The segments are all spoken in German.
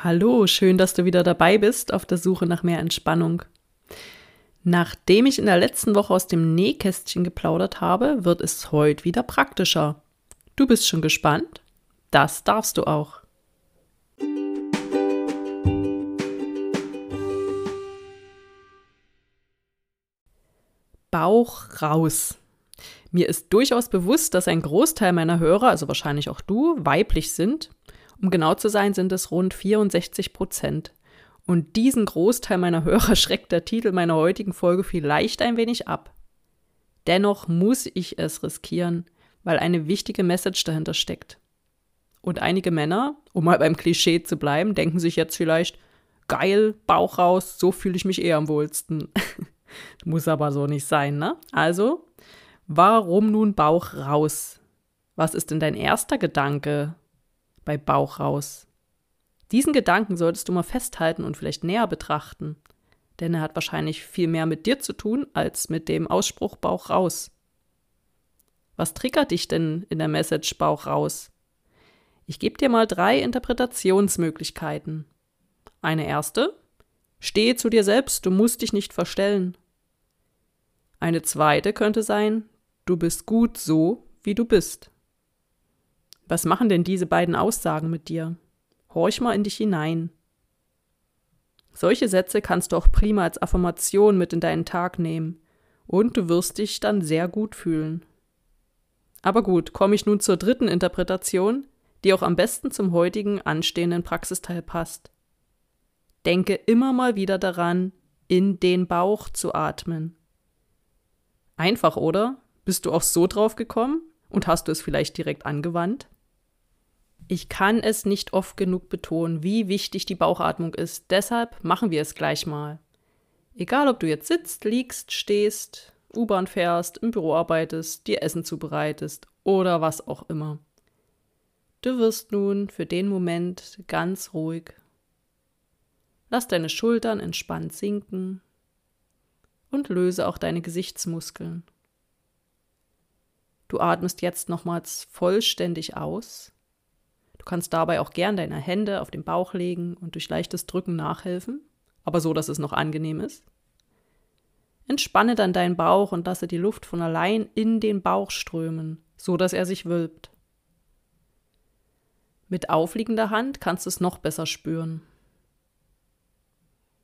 Hallo, schön, dass du wieder dabei bist auf der Suche nach mehr Entspannung. Nachdem ich in der letzten Woche aus dem Nähkästchen geplaudert habe, wird es heute wieder praktischer. Du bist schon gespannt? Das darfst du auch. Bauch raus. Mir ist durchaus bewusst, dass ein Großteil meiner Hörer, also wahrscheinlich auch du, weiblich sind. Um genau zu sein, sind es rund 64 Prozent. Und diesen Großteil meiner Hörer schreckt der Titel meiner heutigen Folge vielleicht ein wenig ab. Dennoch muss ich es riskieren, weil eine wichtige Message dahinter steckt. Und einige Männer, um mal beim Klischee zu bleiben, denken sich jetzt vielleicht, geil, Bauch raus, so fühle ich mich eher am wohlsten. muss aber so nicht sein, ne? Also, warum nun Bauch raus? Was ist denn dein erster Gedanke bei Bauch raus? Diesen Gedanken solltest du mal festhalten und vielleicht näher betrachten, denn er hat wahrscheinlich viel mehr mit dir zu tun als mit dem Ausspruch Bauch raus. Was triggert dich denn in der Message Bauch raus? Ich gebe dir mal drei Interpretationsmöglichkeiten. Eine erste, stehe zu dir selbst, du musst dich nicht verstellen. Eine zweite könnte sein, du bist gut so, wie du bist. Was machen denn diese beiden Aussagen mit dir? Horch mal in dich hinein. Solche Sätze kannst du auch prima als Affirmation mit in deinen Tag nehmen und du wirst dich dann sehr gut fühlen. Aber gut, komme ich nun zur dritten Interpretation, die auch am besten zum heutigen anstehenden Praxisteil passt. Denke immer mal wieder daran, in den Bauch zu atmen. Einfach, oder? Bist du auch so drauf gekommen? Und hast du es vielleicht direkt angewandt? Ich kann es nicht oft genug betonen, wie wichtig die Bauchatmung ist. Deshalb machen wir es gleich mal. Egal, ob du jetzt sitzt, liegst, stehst, U-Bahn fährst, im Büro arbeitest, dir Essen zubereitest oder was auch immer. Du wirst nun für den Moment ganz ruhig. Lass deine Schultern entspannt sinken und löse auch deine Gesichtsmuskeln. Du atmest jetzt nochmals vollständig aus kannst dabei auch gern deine Hände auf den Bauch legen und durch leichtes Drücken nachhelfen, aber so, dass es noch angenehm ist. Entspanne dann deinen Bauch und lasse die Luft von allein in den Bauch strömen, so dass er sich wölbt. Mit aufliegender Hand kannst du es noch besser spüren.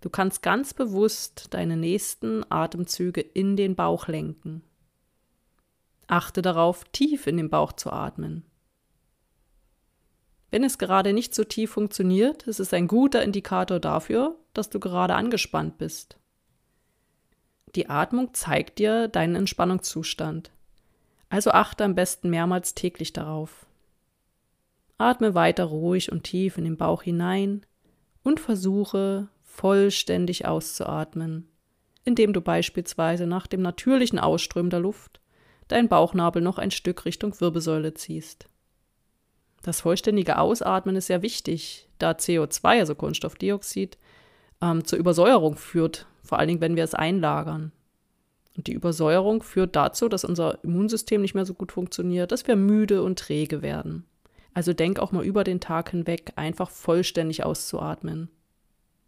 Du kannst ganz bewusst deine nächsten Atemzüge in den Bauch lenken. Achte darauf, tief in den Bauch zu atmen. Wenn es gerade nicht so tief funktioniert, ist es ein guter Indikator dafür, dass du gerade angespannt bist. Die Atmung zeigt dir deinen Entspannungszustand. Also achte am besten mehrmals täglich darauf. Atme weiter ruhig und tief in den Bauch hinein und versuche vollständig auszuatmen, indem du beispielsweise nach dem natürlichen Ausströmen der Luft deinen Bauchnabel noch ein Stück Richtung Wirbelsäule ziehst. Das vollständige Ausatmen ist sehr wichtig, da CO2, also Kohlenstoffdioxid, ähm, zur Übersäuerung führt, vor allen Dingen, wenn wir es einlagern. Und die Übersäuerung führt dazu, dass unser Immunsystem nicht mehr so gut funktioniert, dass wir müde und träge werden. Also denk auch mal über den Tag hinweg einfach vollständig auszuatmen.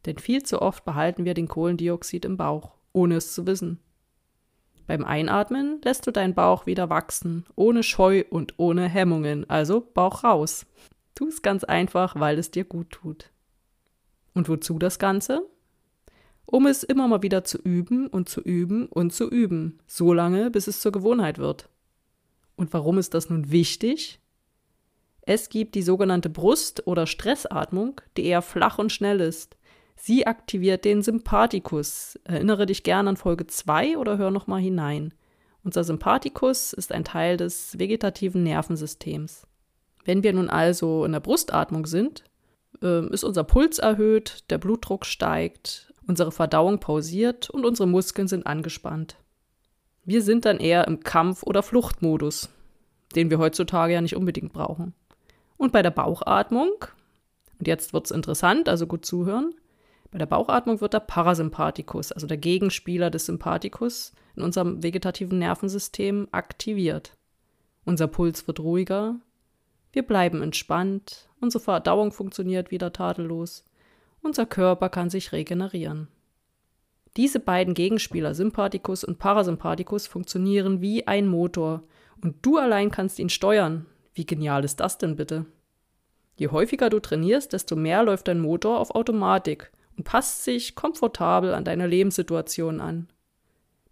Denn viel zu oft behalten wir den Kohlendioxid im Bauch, ohne es zu wissen. Beim Einatmen lässt du deinen Bauch wieder wachsen, ohne Scheu und ohne Hemmungen, also Bauch raus. Tu es ganz einfach, weil es dir gut tut. Und wozu das Ganze? Um es immer mal wieder zu üben und zu üben und zu üben, so lange, bis es zur Gewohnheit wird. Und warum ist das nun wichtig? Es gibt die sogenannte Brust- oder Stressatmung, die eher flach und schnell ist. Sie aktiviert den Sympathikus. Erinnere dich gerne an Folge 2 oder hör nochmal hinein. Unser Sympathikus ist ein Teil des vegetativen Nervensystems. Wenn wir nun also in der Brustatmung sind, äh, ist unser Puls erhöht, der Blutdruck steigt, unsere Verdauung pausiert und unsere Muskeln sind angespannt. Wir sind dann eher im Kampf- oder Fluchtmodus, den wir heutzutage ja nicht unbedingt brauchen. Und bei der Bauchatmung, und jetzt wird es interessant, also gut zuhören, bei der Bauchatmung wird der Parasympathikus, also der Gegenspieler des Sympathikus, in unserem vegetativen Nervensystem aktiviert. Unser Puls wird ruhiger, wir bleiben entspannt, unsere Verdauung funktioniert wieder tadellos, unser Körper kann sich regenerieren. Diese beiden Gegenspieler, Sympathikus und Parasympathikus, funktionieren wie ein Motor und du allein kannst ihn steuern. Wie genial ist das denn bitte? Je häufiger du trainierst, desto mehr läuft dein Motor auf Automatik und passt sich komfortabel an deine Lebenssituation an.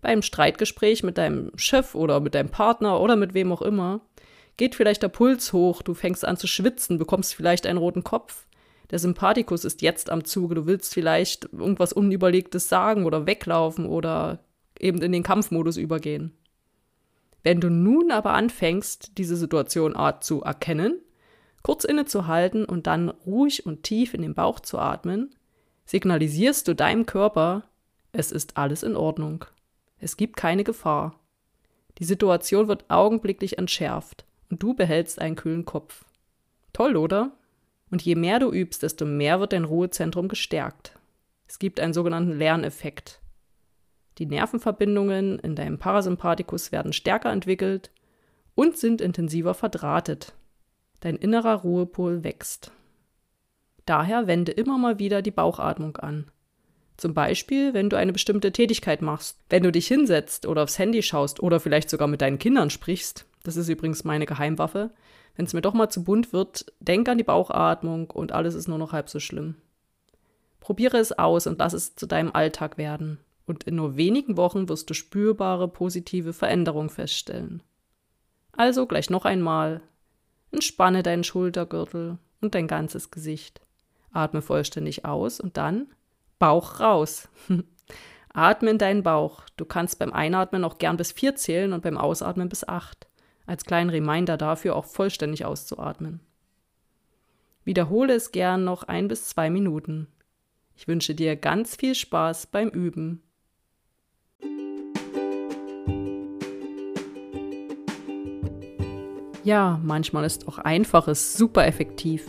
Beim Streitgespräch mit deinem Chef oder mit deinem Partner oder mit wem auch immer geht vielleicht der Puls hoch, du fängst an zu schwitzen, bekommst vielleicht einen roten Kopf. Der Sympathikus ist jetzt am Zuge, du willst vielleicht irgendwas Unüberlegtes sagen oder weglaufen oder eben in den Kampfmodus übergehen. Wenn du nun aber anfängst, diese Situation Art zu erkennen, kurz innezuhalten und dann ruhig und tief in den Bauch zu atmen, signalisierst du deinem Körper, es ist alles in Ordnung. Es gibt keine Gefahr. Die Situation wird augenblicklich entschärft und du behältst einen kühlen Kopf. Toll, oder? Und je mehr du übst, desto mehr wird dein Ruhezentrum gestärkt. Es gibt einen sogenannten Lerneffekt. Die Nervenverbindungen in deinem Parasympathikus werden stärker entwickelt und sind intensiver verdrahtet. Dein innerer Ruhepol wächst. Daher wende immer mal wieder die Bauchatmung an. Zum Beispiel, wenn du eine bestimmte Tätigkeit machst, wenn du dich hinsetzt oder aufs Handy schaust oder vielleicht sogar mit deinen Kindern sprichst. Das ist übrigens meine Geheimwaffe. Wenn es mir doch mal zu bunt wird, denk an die Bauchatmung und alles ist nur noch halb so schlimm. Probiere es aus und lass es zu deinem Alltag werden. Und in nur wenigen Wochen wirst du spürbare positive Veränderungen feststellen. Also gleich noch einmal. Entspanne deinen Schultergürtel und dein ganzes Gesicht. Atme vollständig aus und dann Bauch raus. Atme in deinen Bauch. Du kannst beim Einatmen auch gern bis vier zählen und beim Ausatmen bis acht als kleinen Reminder dafür auch vollständig auszuatmen. Wiederhole es gern noch ein bis zwei Minuten. Ich wünsche dir ganz viel Spaß beim Üben. Ja, manchmal ist auch einfaches super effektiv.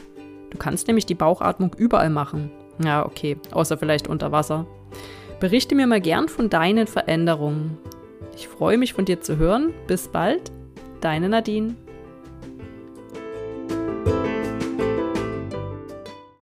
Du kannst nämlich die Bauchatmung überall machen. Ja, okay, außer vielleicht unter Wasser. Berichte mir mal gern von deinen Veränderungen. Ich freue mich von dir zu hören. Bis bald Deine Nadine.